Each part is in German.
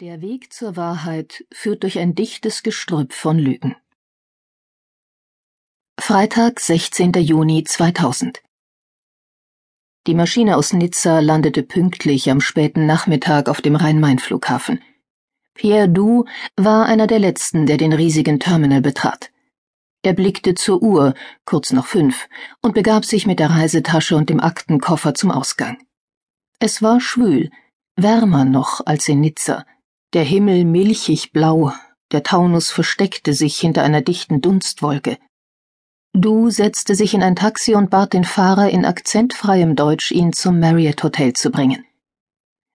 Der Weg zur Wahrheit führt durch ein dichtes Gestrüpp von Lügen. Freitag, 16. Juni 2000. Die Maschine aus Nizza landete pünktlich am späten Nachmittag auf dem Rhein-Main-Flughafen. Pierre Du war einer der letzten, der den riesigen Terminal betrat. Er blickte zur Uhr, kurz nach fünf, und begab sich mit der Reisetasche und dem Aktenkoffer zum Ausgang. Es war schwül, wärmer noch als in Nizza der Himmel milchig blau, der Taunus versteckte sich hinter einer dichten Dunstwolke. Du setzte sich in ein Taxi und bat den Fahrer in akzentfreiem Deutsch, ihn zum Marriott Hotel zu bringen.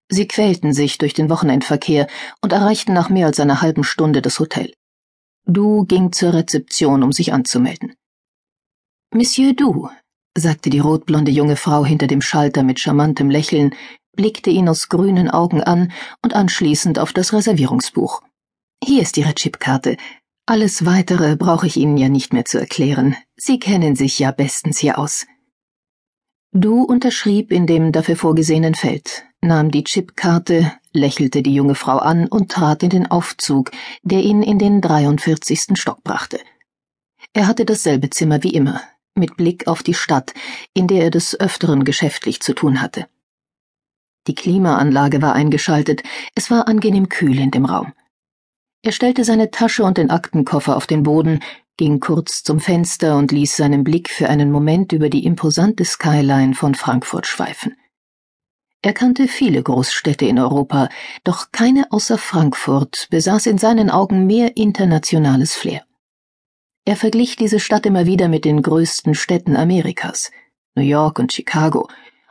Sie quälten sich durch den Wochenendverkehr und erreichten nach mehr als einer halben Stunde das Hotel. Du ging zur Rezeption, um sich anzumelden. Monsieur Du, sagte die rotblonde junge Frau hinter dem Schalter mit charmantem Lächeln, blickte ihn aus grünen Augen an und anschließend auf das Reservierungsbuch. Hier ist Ihre Chipkarte. Alles weitere brauche ich Ihnen ja nicht mehr zu erklären. Sie kennen sich ja bestens hier aus. Du unterschrieb in dem dafür vorgesehenen Feld, nahm die Chipkarte, lächelte die junge Frau an und trat in den Aufzug, der ihn in den 43. Stock brachte. Er hatte dasselbe Zimmer wie immer, mit Blick auf die Stadt, in der er des Öfteren geschäftlich zu tun hatte. Die Klimaanlage war eingeschaltet, es war angenehm kühl in dem Raum. Er stellte seine Tasche und den Aktenkoffer auf den Boden, ging kurz zum Fenster und ließ seinen Blick für einen Moment über die imposante Skyline von Frankfurt schweifen. Er kannte viele Großstädte in Europa, doch keine außer Frankfurt besaß in seinen Augen mehr internationales Flair. Er verglich diese Stadt immer wieder mit den größten Städten Amerikas, New York und Chicago,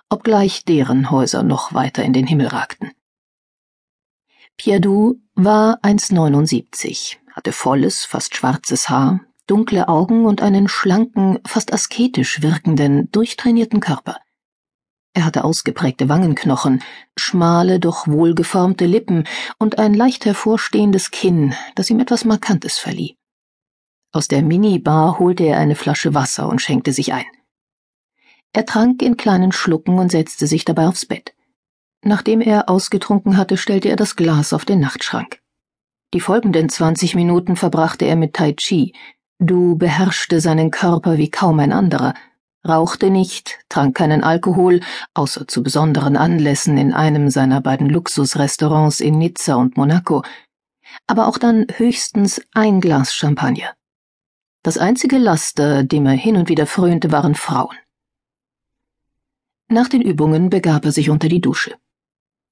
obgleich deren Häuser noch weiter in den Himmel ragten. Pierdou war 1,79, hatte volles, fast schwarzes Haar, dunkle Augen und einen schlanken, fast asketisch wirkenden, durchtrainierten Körper. Er hatte ausgeprägte Wangenknochen, schmale, doch wohlgeformte Lippen und ein leicht hervorstehendes Kinn, das ihm etwas Markantes verlieh. Aus der Minibar holte er eine Flasche Wasser und schenkte sich ein. Er trank in kleinen Schlucken und setzte sich dabei aufs Bett. Nachdem er ausgetrunken hatte, stellte er das Glas auf den Nachtschrank. Die folgenden zwanzig Minuten verbrachte er mit Tai Chi. Du beherrschte seinen Körper wie kaum ein anderer, rauchte nicht, trank keinen Alkohol, außer zu besonderen Anlässen in einem seiner beiden Luxusrestaurants in Nizza und Monaco, aber auch dann höchstens ein Glas Champagner. Das einzige Laster, dem er hin und wieder frönte, waren Frauen. Nach den Übungen begab er sich unter die Dusche.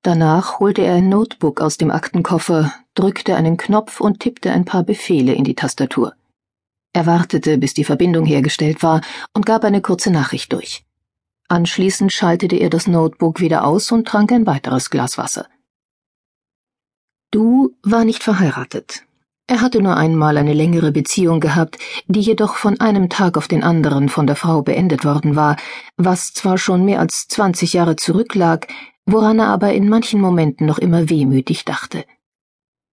Danach holte er ein Notebook aus dem Aktenkoffer, drückte einen Knopf und tippte ein paar Befehle in die Tastatur. Er wartete, bis die Verbindung hergestellt war, und gab eine kurze Nachricht durch. Anschließend schaltete er das Notebook wieder aus und trank ein weiteres Glas Wasser. Du war nicht verheiratet. Er hatte nur einmal eine längere Beziehung gehabt, die jedoch von einem Tag auf den anderen von der Frau beendet worden war, was zwar schon mehr als zwanzig Jahre zurücklag, woran er aber in manchen Momenten noch immer wehmütig dachte.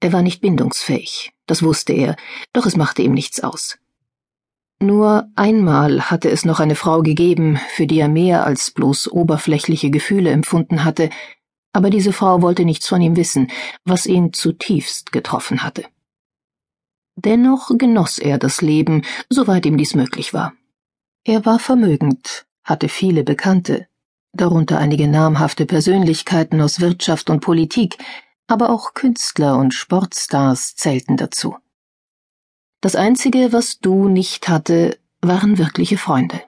Er war nicht bindungsfähig, das wusste er, doch es machte ihm nichts aus. Nur einmal hatte es noch eine Frau gegeben, für die er mehr als bloß oberflächliche Gefühle empfunden hatte, aber diese Frau wollte nichts von ihm wissen, was ihn zutiefst getroffen hatte. Dennoch genoss er das Leben, soweit ihm dies möglich war. Er war vermögend, hatte viele Bekannte, darunter einige namhafte Persönlichkeiten aus Wirtschaft und Politik, aber auch Künstler und Sportstars zählten dazu. Das Einzige, was Du nicht hatte, waren wirkliche Freunde.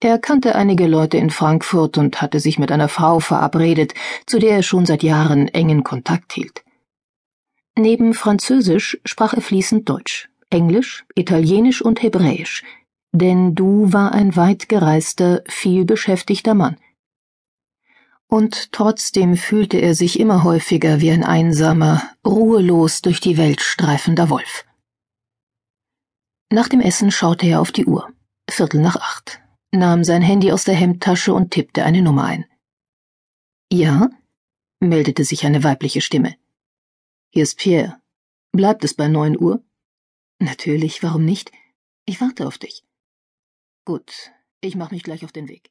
Er kannte einige Leute in Frankfurt und hatte sich mit einer Frau verabredet, zu der er schon seit Jahren engen Kontakt hielt. Neben Französisch sprach er fließend Deutsch, Englisch, Italienisch und Hebräisch, denn Du war ein weit gereister, viel beschäftigter Mann. Und trotzdem fühlte er sich immer häufiger wie ein einsamer, ruhelos durch die Welt streifender Wolf. Nach dem Essen schaute er auf die Uhr. Viertel nach acht, nahm sein Handy aus der Hemdtasche und tippte eine Nummer ein. Ja? meldete sich eine weibliche Stimme. Hier ist Pierre. Bleibt es bei neun Uhr? Natürlich, warum nicht? Ich warte auf dich. Gut, ich mach mich gleich auf den Weg.